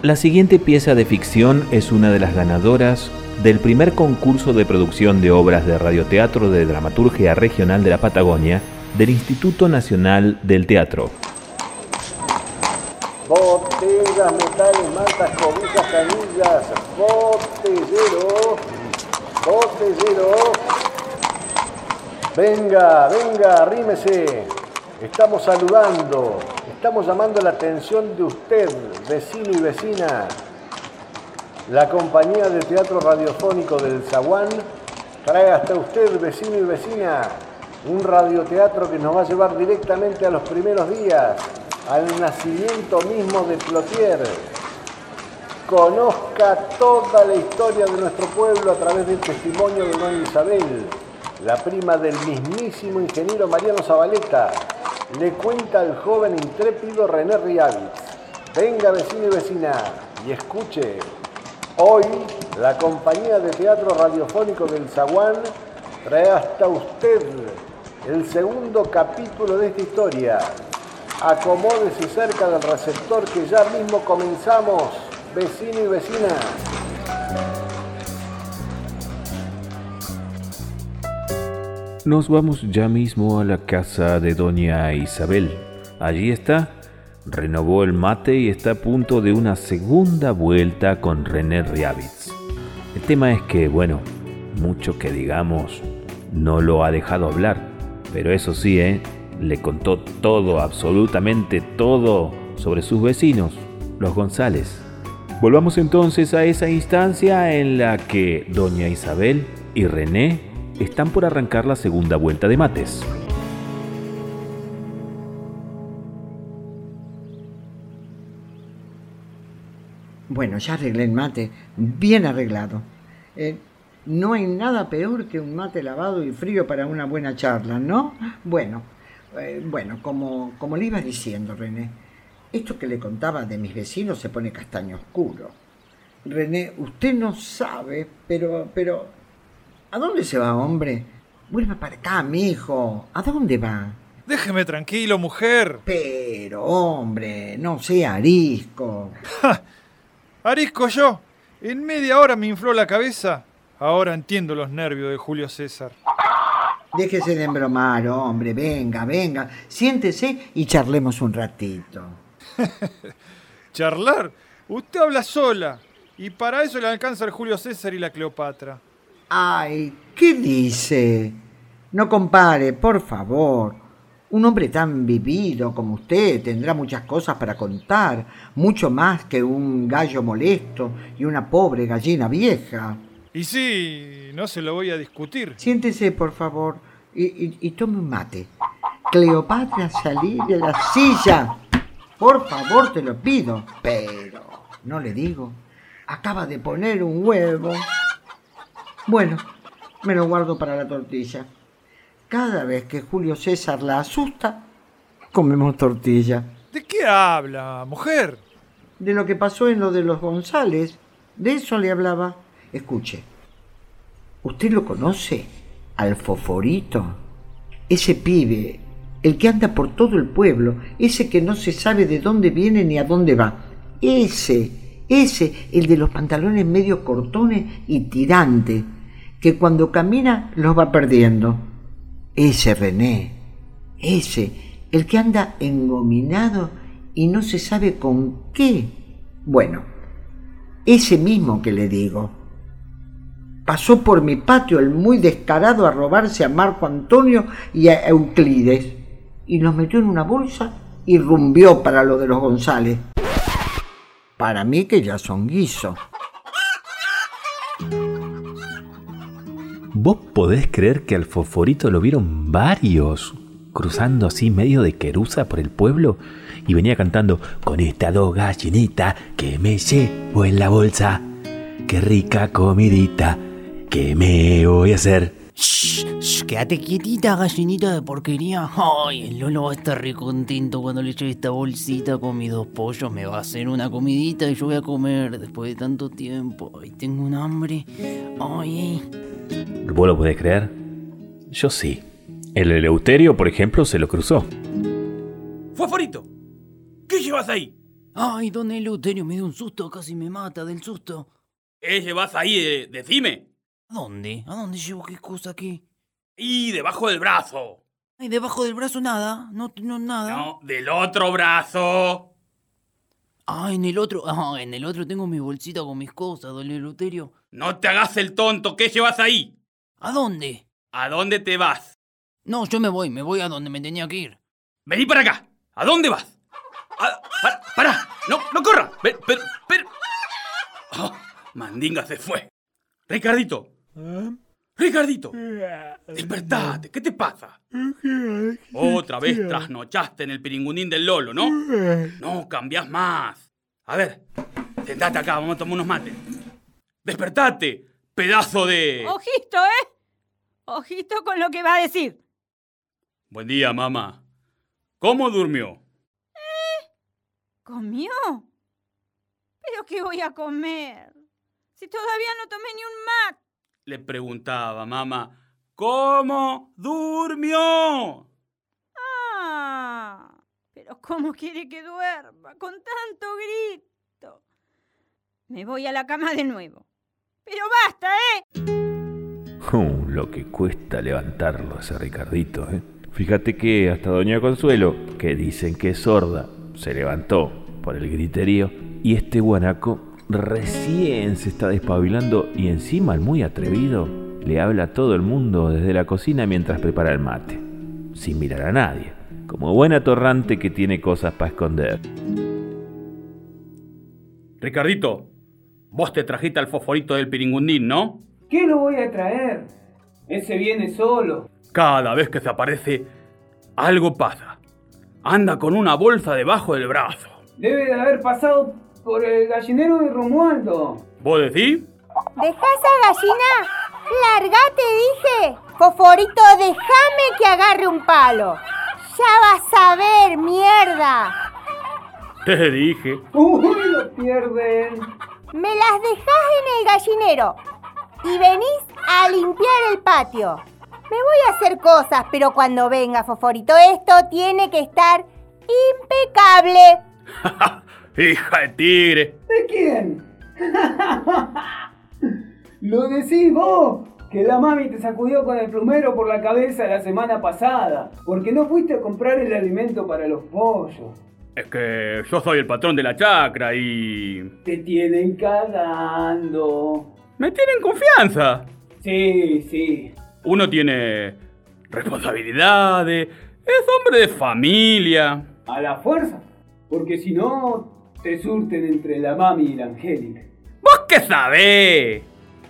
La siguiente pieza de ficción es una de las ganadoras del primer concurso de producción de obras de radioteatro de dramaturgia regional de la Patagonia del Instituto Nacional del Teatro. Botellas, metales, mantas, cobijas, canillas, botellero, botellero. Venga, venga, arrímese. Estamos saludando, estamos llamando la atención de usted, vecino y vecina. La compañía de teatro radiofónico del Zaguán trae hasta usted, vecino y vecina, un radioteatro que nos va a llevar directamente a los primeros días, al nacimiento mismo de Plotier. Conozca toda la historia de nuestro pueblo a través del testimonio de Don Isabel, la prima del mismísimo ingeniero Mariano Zabaleta, le cuenta al joven intrépido René Riavitz. Venga vecino y vecina y escuche. Hoy la compañía de teatro radiofónico del Zaguán trae hasta usted el segundo capítulo de esta historia. Acomódese cerca del receptor que ya mismo comenzamos, vecino y vecina. Nos vamos ya mismo a la casa de doña Isabel. Allí está. Renovó el mate y está a punto de una segunda vuelta con René Riavitz. El tema es que, bueno, mucho que digamos, no lo ha dejado hablar. Pero eso sí, ¿eh? le contó todo, absolutamente todo, sobre sus vecinos, los González. Volvamos entonces a esa instancia en la que doña Isabel y René están por arrancar la segunda vuelta de mates. Bueno, ya arreglé el mate, bien arreglado. Eh, no hay nada peor que un mate lavado y frío para una buena charla, ¿no? Bueno, eh, bueno, como, como le iba diciendo, René, esto que le contaba de mis vecinos se pone castaño oscuro. René, usted no sabe, pero, pero ¿A dónde se va, hombre? Vuelva para acá, mi hijo. ¿A dónde va? Déjeme tranquilo, mujer. Pero, hombre, no sea arisco. ¿Arisco yo? En media hora me infló la cabeza. Ahora entiendo los nervios de Julio César. Déjese de embromar, hombre. Venga, venga. Siéntese y charlemos un ratito. ¿Charlar? Usted habla sola. Y para eso le alcanza el Julio César y la Cleopatra. Ay, ¿qué dice? No compare, por favor. Un hombre tan vivido como usted tendrá muchas cosas para contar, mucho más que un gallo molesto y una pobre gallina vieja. Y sí, no se lo voy a discutir. Siéntese, por favor, y, tome un mate. Cleopatra, salí de la silla. Por favor, te lo pido. Pero, no le digo, acaba de poner un huevo. Bueno, me lo guardo para la tortilla. Cada vez que Julio César la asusta, comemos tortilla. ¿De qué habla, mujer? De lo que pasó en lo de los González. De eso le hablaba. Escuche. ¿Usted lo conoce? Al Foforito. Ese pibe, el que anda por todo el pueblo, ese que no se sabe de dónde viene ni a dónde va. Ese, ese, el de los pantalones medio cortones y tirante que cuando camina los va perdiendo. Ese René, ese, el que anda engominado y no se sabe con qué. Bueno, ese mismo que le digo. Pasó por mi patio el muy descarado a robarse a Marco Antonio y a Euclides y los metió en una bolsa y rumbió para lo de los González. Para mí que ya son guisos. ¿Vos podés creer que al fosforito lo vieron varios cruzando así medio de querusa por el pueblo y venía cantando con esta dos gallinita que me llevo en la bolsa? ¡Qué rica comidita! ¿Qué me voy a hacer? Shh, quédate quietita, gallinita de porquería. Ay, el Lolo va a estar re contento cuando le eche esta bolsita con mis dos pollos. Me va a hacer una comidita y yo voy a comer después de tanto tiempo. Ay, tengo un hambre. Ay. ¿Vos lo podés creer? Yo sí. El Eleuterio, por ejemplo, se lo cruzó. ¡Fosforito! ¿Qué llevas ahí? Ay, don Eleuterio me dio un susto, casi me mata del susto. ¿Qué llevas ahí? eh, decime. ¿A dónde? ¿A dónde llevo qué cosa aquí? Y debajo del brazo. Ay, debajo del brazo nada, no, no nada. No, del otro brazo. Ah, en el otro, ah, en el otro tengo mi bolsita con mis cosas, don Eleuterio. No te hagas el tonto. ¿Qué llevas ahí? ¿A dónde? ¿A dónde te vas? No, yo me voy, me voy a donde me tenía que ir. Vení para acá. ¿A dónde vas? Ah, para, para. No, no corra. Ven, pero, pero. Oh, Mandinga se fue. Ricardito. Ricardito. Despertate. ¿Qué te pasa? Otra vez trasnochaste en el piringundín del Lolo, ¿no? No, cambiás más. A ver, sentate acá, vamos a tomar unos mates. Despertate, pedazo de... Ojito, ¿eh? Ojito con lo que va a decir. Buen día, mamá. ¿Cómo durmió? ¿Comió? ¿Pero qué voy a comer? Si todavía no tomé ni un mat. Le preguntaba, mamá. ¿Cómo durmió? Ah, pero ¿cómo quiere que duerma con tanto grito? Me voy a la cama de nuevo. Pero basta, ¿eh? Uh, lo que cuesta levantarlo a ese Ricardito, ¿eh? Fíjate que hasta Doña Consuelo, que dicen que es sorda, se levantó por el griterío y este guanaco recién se está despabilando y encima el muy atrevido le habla a todo el mundo desde la cocina mientras prepara el mate, sin mirar a nadie, como buen atorrante que tiene cosas para esconder. Ricardito, vos te trajiste al fosforito del piringundín, ¿no? ¿Qué lo voy a traer? Ese viene solo. Cada vez que se aparece, algo pasa. Anda con una bolsa debajo del brazo. Debe de haber pasado por el gallinero de Romualdo. ¿Vos decís? ¿Dejá esa gallina? ¡Largate, dije! Foforito, déjame que agarre un palo. Ya vas a ver, mierda. Te dije. Uy, lo pierden. Me las dejás en el gallinero y venís a limpiar el patio. Me voy a hacer cosas, pero cuando venga, Foforito, esto tiene que estar impecable. Hija de tigre. ¿De quién? Lo decís vos, que la mami te sacudió con el plumero por la cabeza la semana pasada, porque no fuiste a comprar el alimento para los pollos. Es que yo soy el patrón de la chacra y... Te tienen cagando. Me tienen confianza. Sí, sí. Uno tiene responsabilidades, es hombre de familia. A la fuerza, porque si no, te surten entre la mami y la Angélica. ¿Vos qué sabés?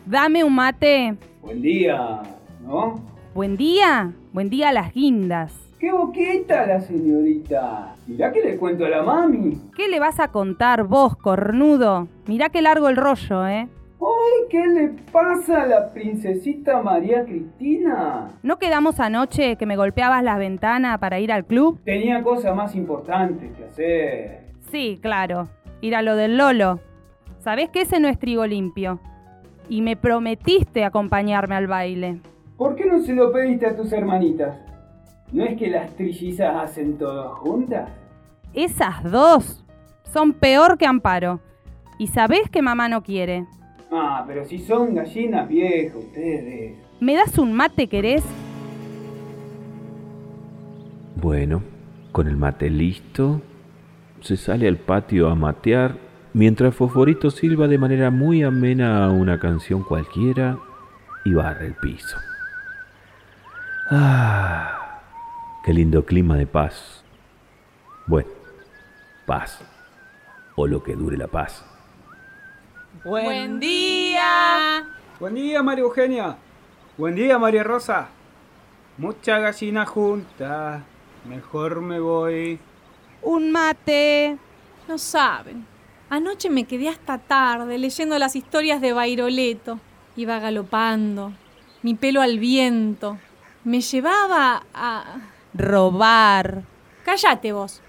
Dame un mate. Buen día, ¿no? Buen día. Buen día a las guindas. ¡Qué boquita la señorita! Mirá que le cuento a la mami. ¿Qué le vas a contar vos, cornudo? Mirá qué largo el rollo, ¿eh? ¡Ay, qué le pasa a la princesita María Cristina! ¿No quedamos anoche que me golpeabas la ventana para ir al club? Tenía cosas más importantes que hacer. Sí, claro. Ir a lo del Lolo. Sabés que ese no es trigo limpio. Y me prometiste acompañarme al baile. ¿Por qué no se lo pediste a tus hermanitas? ¿No es que las trillizas hacen todo juntas? Esas dos son peor que Amparo. Y sabés que mamá no quiere. Ah, pero si son gallinas viejas ustedes. ¿Me das un mate, querés? Bueno, con el mate listo, se sale al patio a matear mientras Fosforito silba de manera muy amena una canción cualquiera y barre el piso. Ah, qué lindo clima de paz. Bueno, paz, o lo que dure la paz. Buen día. Buen día, María Eugenia. Buen día, María Rosa. Mucha gallina junta. Mejor me voy. Un mate. No saben. Anoche me quedé hasta tarde leyendo las historias de Bairoleto. Iba galopando, mi pelo al viento. Me llevaba a... Robar. Cállate vos.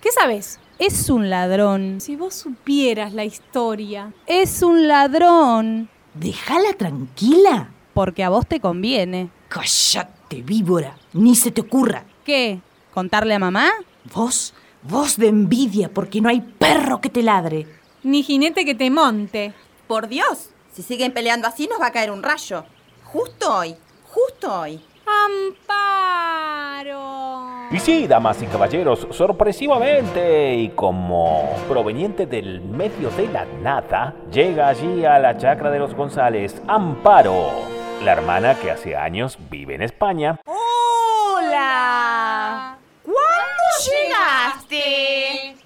¿Qué sabes? Es un ladrón. Si vos supieras la historia. Es un ladrón. Déjala tranquila. Porque a vos te conviene. Cállate, víbora. Ni se te ocurra. ¿Qué? ¿Contarle a mamá? Vos Voz de envidia porque no hay perro que te ladre. Ni jinete que te monte. Por Dios, si siguen peleando así nos va a caer un rayo. Justo hoy, justo hoy. ¡Amparo! Y sí, damas y caballeros, sorpresivamente y como proveniente del medio de la nada, llega allí a la chacra de los González Amparo, la hermana que hace años vive en España. ¡Hola! ¿Cuándo llegaste?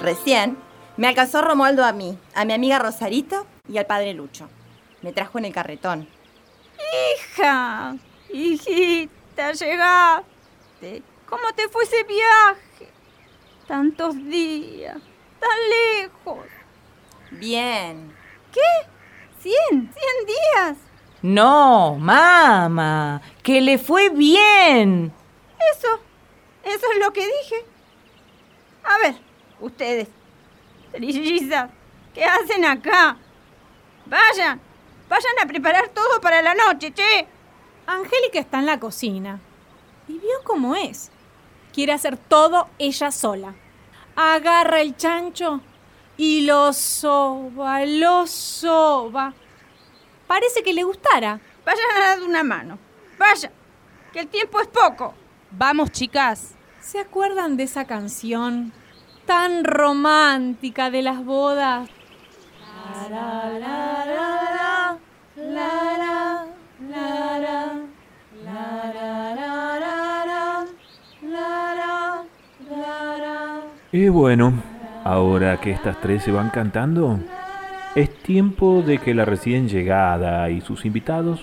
Recién me alcanzó Romualdo a mí, a mi amiga Rosarito y al padre Lucho. Me trajo en el carretón. Hija, hijita, llegaste. ¿Cómo te fue ese viaje? Tantos días, tan lejos. Bien. ¿Qué? ¿Cien? ¿Cien días? No, mamá, que le fue bien. Eso, eso es lo que dije. A ver, ustedes, trillizas, ¿qué hacen acá? Vayan, vayan a preparar todo para la noche, che. Angélica está en la cocina. Y vio cómo es. Quiere hacer todo ella sola. Agarra el chancho y lo soba, lo soba. Parece que le gustara. Vayan a dar una mano. Vaya, que el tiempo es poco. Vamos, chicas. ¿Se acuerdan de esa canción tan romántica de las bodas? Y bueno, ahora que estas tres se van cantando, es tiempo de que la recién llegada y sus invitados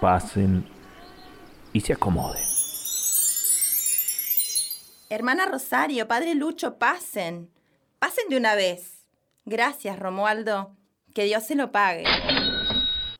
pasen y se acomoden. Hermana Rosario, padre Lucho, pasen. Pasen de una vez. Gracias, Romualdo. Que Dios se lo pague.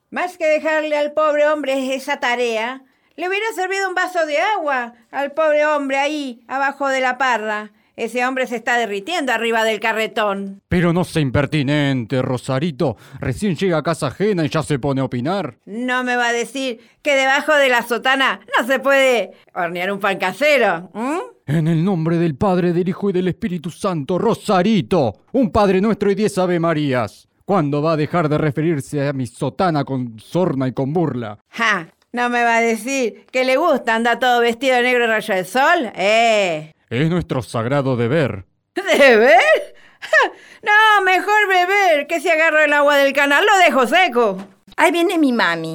Más que dejarle al pobre hombre esa tarea, le hubiera servido un vaso de agua al pobre hombre ahí, abajo de la parra. Ese hombre se está derritiendo arriba del carretón. Pero no sea impertinente, Rosarito. Recién llega a casa ajena y ya se pone a opinar. No me va a decir que debajo de la sotana no se puede hornear un pan casero. ¿m? En el nombre del Padre, del Hijo y del Espíritu Santo, Rosarito, un Padre nuestro y diez Ave Marías. ¿Cuándo va a dejar de referirse a mi sotana con sorna y con burla? Ja, no me va a decir que le gusta andar todo vestido de negro y rayo de sol. Eh. Es nuestro sagrado deber. ¿Beber? Ja, No, mejor beber, que si agarro el agua del canal lo dejo seco. Ahí viene mi mami.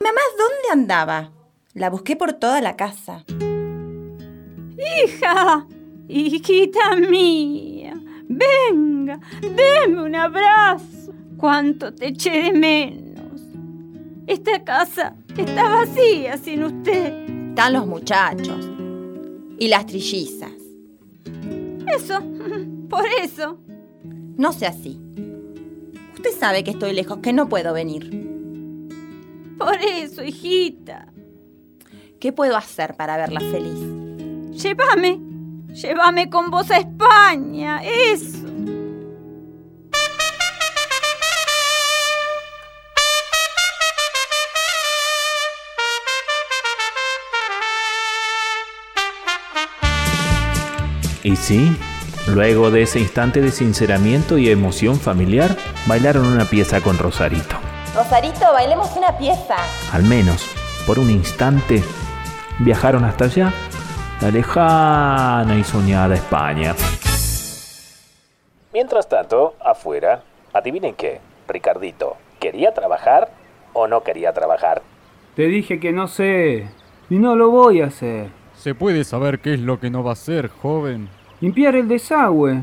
Mamá, ¿dónde andaba? La busqué por toda la casa. Hija, hijita mía, venga, deme un abrazo. Cuánto te eché de menos. Esta casa está vacía sin usted. Están los muchachos. Y las trillizas. Eso, por eso. No sea así. Usted sabe que estoy lejos, que no puedo venir. Por eso, hijita. ¿Qué puedo hacer para verla feliz? Llévame, llévame con vos a España, eso. Y sí, luego de ese instante de sinceramiento y emoción familiar, bailaron una pieza con Rosarito. Rosarito, bailemos una pieza. Al menos, por un instante, viajaron hasta allá, la lejana y soñada España. Mientras tanto, afuera, adivinen qué, Ricardito, ¿quería trabajar o no quería trabajar? Te dije que no sé. Y no lo voy a hacer. ¿Se puede saber qué es lo que no va a hacer, joven? Limpiar el desagüe.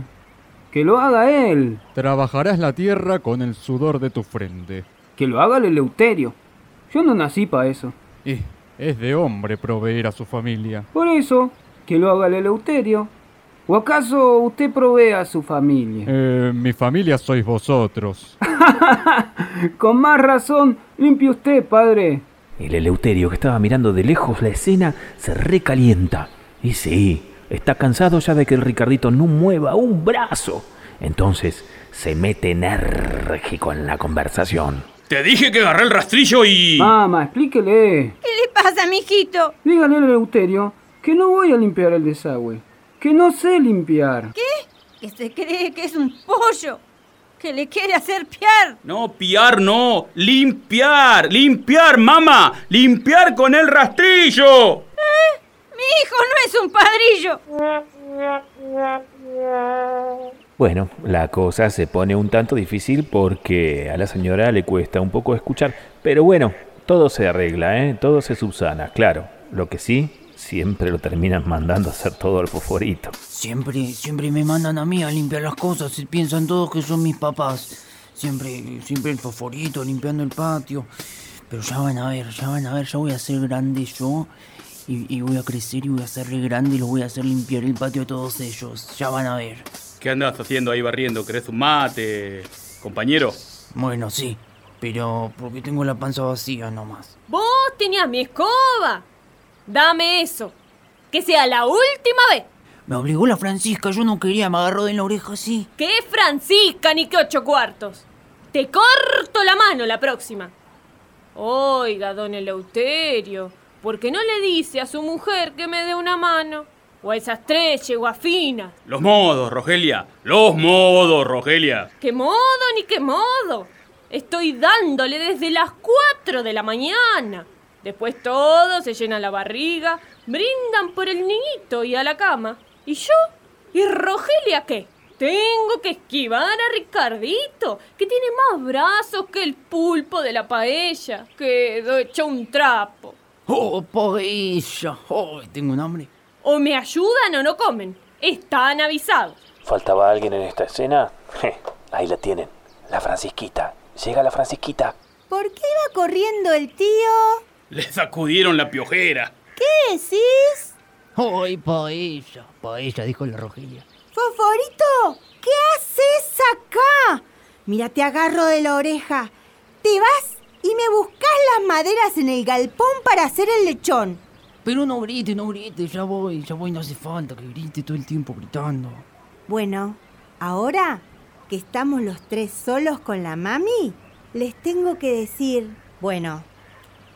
Que lo haga él. Trabajarás la tierra con el sudor de tu frente. Que lo haga el Eleuterio. Yo no nací para eso. Y es de hombre proveer a su familia. Por eso, que lo haga el Eleuterio. ¿O acaso usted provee a su familia? Eh, mi familia sois vosotros. Con más razón, limpie usted, padre. El Eleuterio, que estaba mirando de lejos la escena, se recalienta. Y sí, está cansado ya de que el Ricardito no mueva un brazo. Entonces se mete enérgico en la conversación. Te dije que agarré el rastrillo y... Mamá, explíquele. ¿Qué le pasa, mijito? Dígale al Eleuterio Que no voy a limpiar el desagüe. Que no sé limpiar. ¿Qué? Que se cree que es un pollo. Que le quiere hacer piar. No, piar no. Limpiar. Limpiar, mamá. Limpiar con el rastrillo. ¿Eh? Mi hijo no es un padrillo. Bueno, la cosa se pone un tanto difícil porque a la señora le cuesta un poco escuchar. Pero bueno, todo se arregla, ¿eh? Todo se subsana, claro. Lo que sí, siempre lo terminan mandando a hacer todo el fosforito. Siempre, siempre me mandan a mí a limpiar las cosas y piensan todos que son mis papás. Siempre, siempre el fosforito, limpiando el patio. Pero ya van a ver, ya van a ver, ya voy a ser grande yo. Y, y voy a crecer y voy a ser re grande y los voy a hacer limpiar el patio a todos ellos. Ya van a ver. ¿Qué andas haciendo ahí barriendo? ¿Querés un mate, compañero? Bueno, sí, pero porque tengo la panza vacía nomás. Vos tenías mi escoba. Dame eso. Que sea la última vez. Me obligó la Francisca, yo no quería, me agarró de la oreja así. ¿Qué Francisca ni qué ocho cuartos? Te corto la mano la próxima. Oiga, don Eleuterio, ¿por qué no le dice a su mujer que me dé una mano? O a esas tres yeguafinas. Los modos, Rogelia. Los modos, Rogelia. ¿Qué modo ni qué modo? Estoy dándole desde las cuatro de la mañana. Después todos se llenan la barriga, brindan por el niñito y a la cama. ¿Y yo? ¿Y Rogelia qué? Tengo que esquivar a Ricardito, que tiene más brazos que el pulpo de la paella. Quedó hecho un trapo. ¡Oh, paella! ¡Oh, tengo un hambre! O me ayudan o no comen. Están avisados. ¿Faltaba alguien en esta escena? ahí la tienen. La Francisquita. Llega la Francisquita. ¿Por qué iba corriendo el tío? Le sacudieron la piojera. ¿Qué decís? ¡Ay, paella! Paella, dijo la Rogelia. Foforito, ¿qué haces acá? Mira, te agarro de la oreja. Te vas y me buscas las maderas en el galpón para hacer el lechón. Pero no grite, no grite, ya voy, ya voy, no hace falta que grite todo el tiempo gritando. Bueno, ahora que estamos los tres solos con la mami, les tengo que decir, bueno,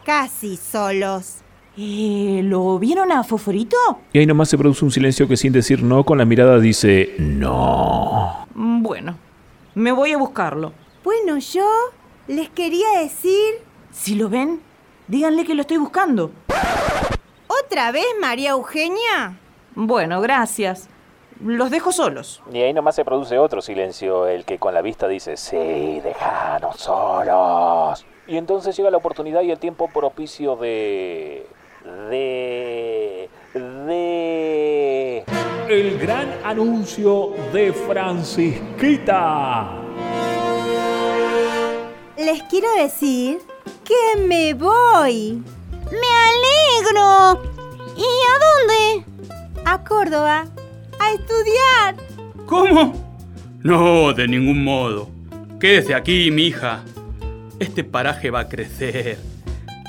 casi solos. Eh, ¿Lo vieron a Foforito? Y ahí nomás se produce un silencio que sin decir no, con la mirada dice no. Bueno, me voy a buscarlo. Bueno, yo les quería decir... Si lo ven, díganle que lo estoy buscando. ¿Otra vez, María Eugenia? Bueno, gracias. Los dejo solos. Y ahí nomás se produce otro silencio, el que con la vista dice, sí, déjanos solos. Y entonces llega la oportunidad y el tiempo propicio de... de... de... El gran anuncio de Francisquita. Les quiero decir que me voy. ¡Me alegro! ¿Y a dónde? A Córdoba. A estudiar. ¿Cómo? No, de ningún modo. Quédese aquí, mi hija. Este paraje va a crecer.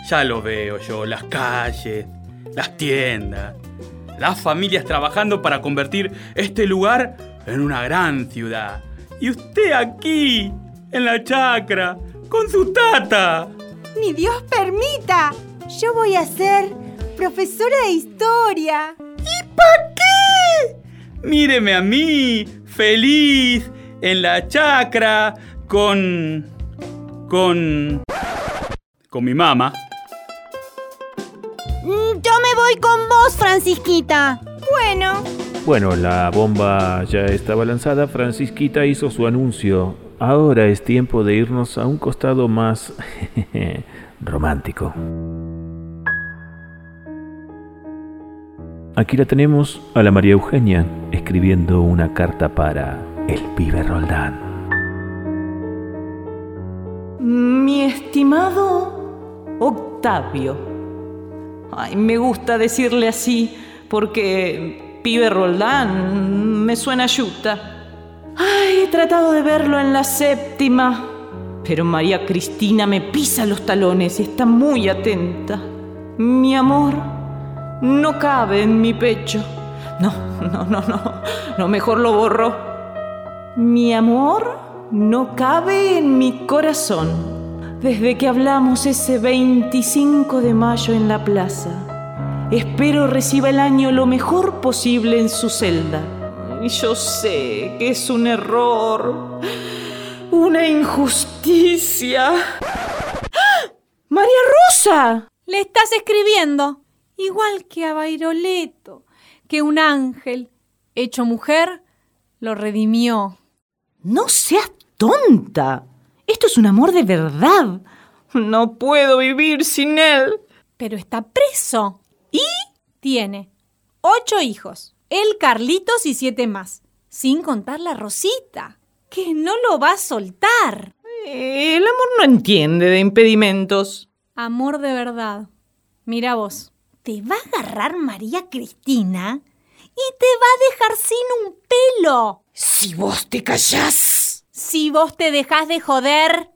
Ya lo veo yo, las calles, las tiendas, las familias trabajando para convertir este lugar en una gran ciudad. Y usted aquí, en la chacra, con su tata. Ni Dios permita. Yo voy a ser profesora de historia. ¿Y para qué? Míreme a mí, feliz, en la chacra, con... con... con mi mamá. Mm, Yo me voy con vos, Francisquita. Bueno. Bueno, la bomba ya estaba lanzada, Francisquita hizo su anuncio. Ahora es tiempo de irnos a un costado más romántico. Aquí la tenemos a la María Eugenia escribiendo una carta para el pibe Roldán. Estimado Octavio. Ay, me gusta decirle así porque pibe Roldán me suena yuta. Ay, he tratado de verlo en la séptima, pero María Cristina me pisa los talones y está muy atenta. Mi amor no cabe en mi pecho. No, no, no, no, no, mejor lo borro. Mi amor no cabe en mi corazón. Desde que hablamos ese 25 de mayo en la plaza, Espero reciba el año lo mejor posible en su celda. Y yo sé que es un error, una injusticia. ¡Ah! ¡María Rosa! Le estás escribiendo, igual que a Bairoleto, que un ángel, hecho mujer, lo redimió. No seas tonta. Esto es un amor de verdad. No puedo vivir sin él. Pero está preso. Y tiene ocho hijos. El Carlitos y siete más. Sin contar la Rosita, que no lo va a soltar. El amor no entiende de impedimentos. Amor de verdad. Mira vos. Te va a agarrar María Cristina y te va a dejar sin un pelo. Si vos te callás. Si vos te dejás de joder.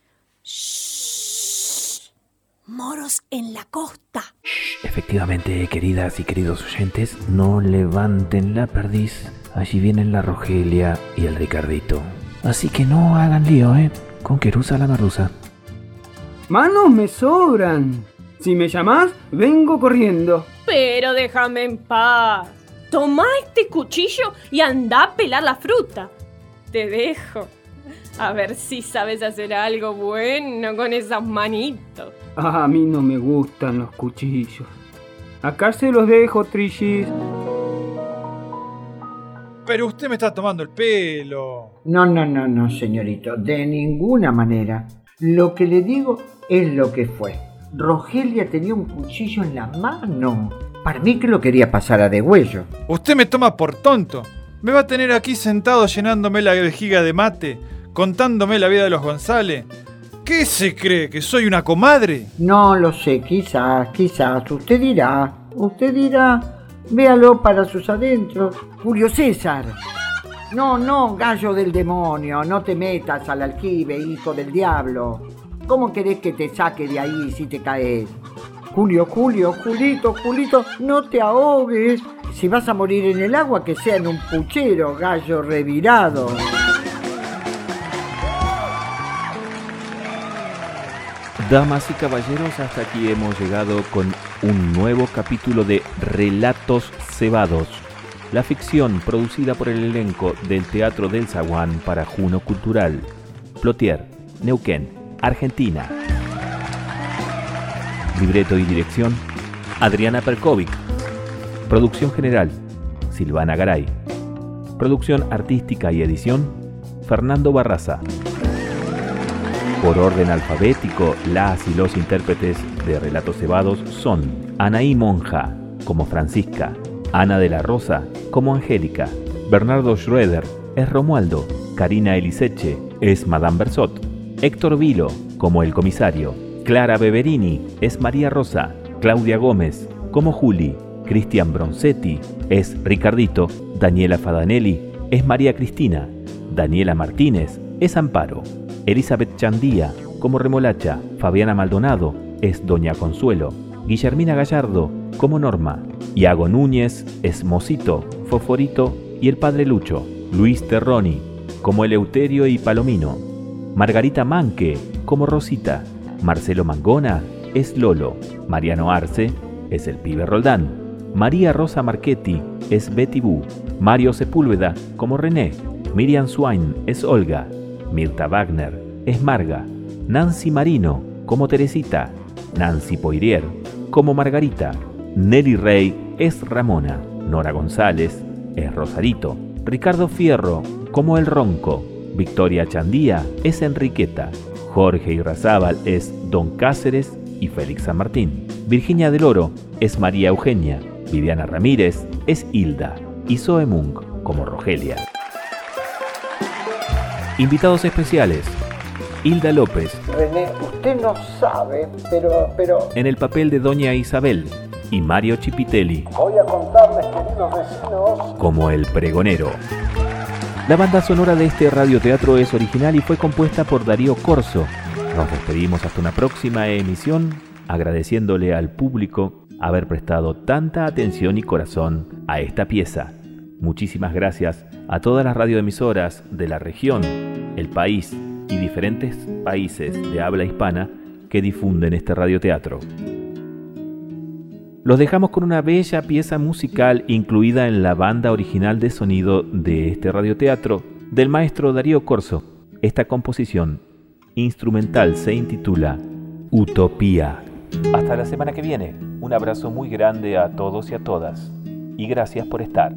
Moros en la costa. Efectivamente, queridas y queridos oyentes, no levanten la perdiz. Allí vienen la Rogelia y el Ricardito. Así que no hagan lío, ¿eh? Con Querusa la Marrusa. Manos me sobran. Si me llamás, vengo corriendo. Pero déjame en paz. Toma este cuchillo y anda a pelar la fruta. Te dejo. A ver si sabes hacer algo bueno con esas manitos. Ah, a mí no me gustan los cuchillos. Acá se los dejo, Trishis. Pero usted me está tomando el pelo. No, no, no, no, señorito, de ninguna manera. Lo que le digo es lo que fue. Rogelia tenía un cuchillo en la mano. Para mí que lo quería pasar a degüello. Usted me toma por tonto. Me va a tener aquí sentado llenándome la vejiga de mate, contándome la vida de los González. ¿Qué se cree? ¿Que soy una comadre? No lo sé, quizás, quizás. Usted dirá, usted dirá. Véalo para sus adentros. Julio César. No, no, gallo del demonio, no te metas al aljibe, hijo del diablo. ¿Cómo querés que te saque de ahí si te caes? Julio, Julio, Julito, Julito, no te ahogues. Si vas a morir en el agua, que sea en un puchero, gallo revirado. Damas y caballeros, hasta aquí hemos llegado con un nuevo capítulo de Relatos Cebados, la ficción producida por el elenco del Teatro del Zaguán para Juno Cultural, Plotier, Neuquén, Argentina. Libreto y dirección, Adriana Perkovic. Producción general, Silvana Garay. Producción artística y edición, Fernando Barraza. Por orden alfabético, las y los intérpretes de Relatos Cebados son Anaí Monja, como Francisca, Ana de la Rosa, como Angélica, Bernardo Schroeder, es Romualdo, Karina Eliseche, es Madame Bersot, Héctor Vilo, como el comisario, Clara Beverini, es María Rosa, Claudia Gómez, como Juli, Cristian Bronzetti, es Ricardito, Daniela Fadanelli, es María Cristina, Daniela Martínez, es Amparo, Elizabeth Chandía, como Remolacha, Fabiana Maldonado, es Doña Consuelo, Guillermina Gallardo, como Norma, Iago Núñez, es Mosito, Foforito y el Padre Lucho, Luis Terroni, como Eleuterio y Palomino, Margarita Manque, como Rosita, Marcelo Mangona, es Lolo, Mariano Arce, es el pibe Roldán, María Rosa Marchetti, es Betty Boo, Mario Sepúlveda, como René, Miriam Swain, es Olga, Mirta Wagner, es Marga, Nancy Marino, como Teresita, Nancy Poirier, como Margarita, Nelly Rey, es Ramona, Nora González, es Rosarito, Ricardo Fierro, como El Ronco, Victoria Chandía, es Enriqueta, Jorge Irrazábal es Don Cáceres y Félix San Martín, Virginia del Oro es María Eugenia, Viviana Ramírez es Hilda y Zoe Munk como Rogelia. Invitados especiales. Hilda López, René, usted no sabe, pero, pero... en el papel de Doña Isabel, y Mario Chipitelli, Voy a contarles, queridos vecinos, como el pregonero. La banda sonora de este radioteatro es original y fue compuesta por Darío Corso. Nos despedimos hasta una próxima emisión, agradeciéndole al público haber prestado tanta atención y corazón a esta pieza. Muchísimas gracias a todas las radioemisoras de la región, el país y diferentes países de habla hispana que difunden este radioteatro. Los dejamos con una bella pieza musical incluida en la banda original de sonido de este radioteatro del maestro Darío Corso. Esta composición instrumental se intitula Utopía. Hasta la semana que viene. Un abrazo muy grande a todos y a todas. Y gracias por estar.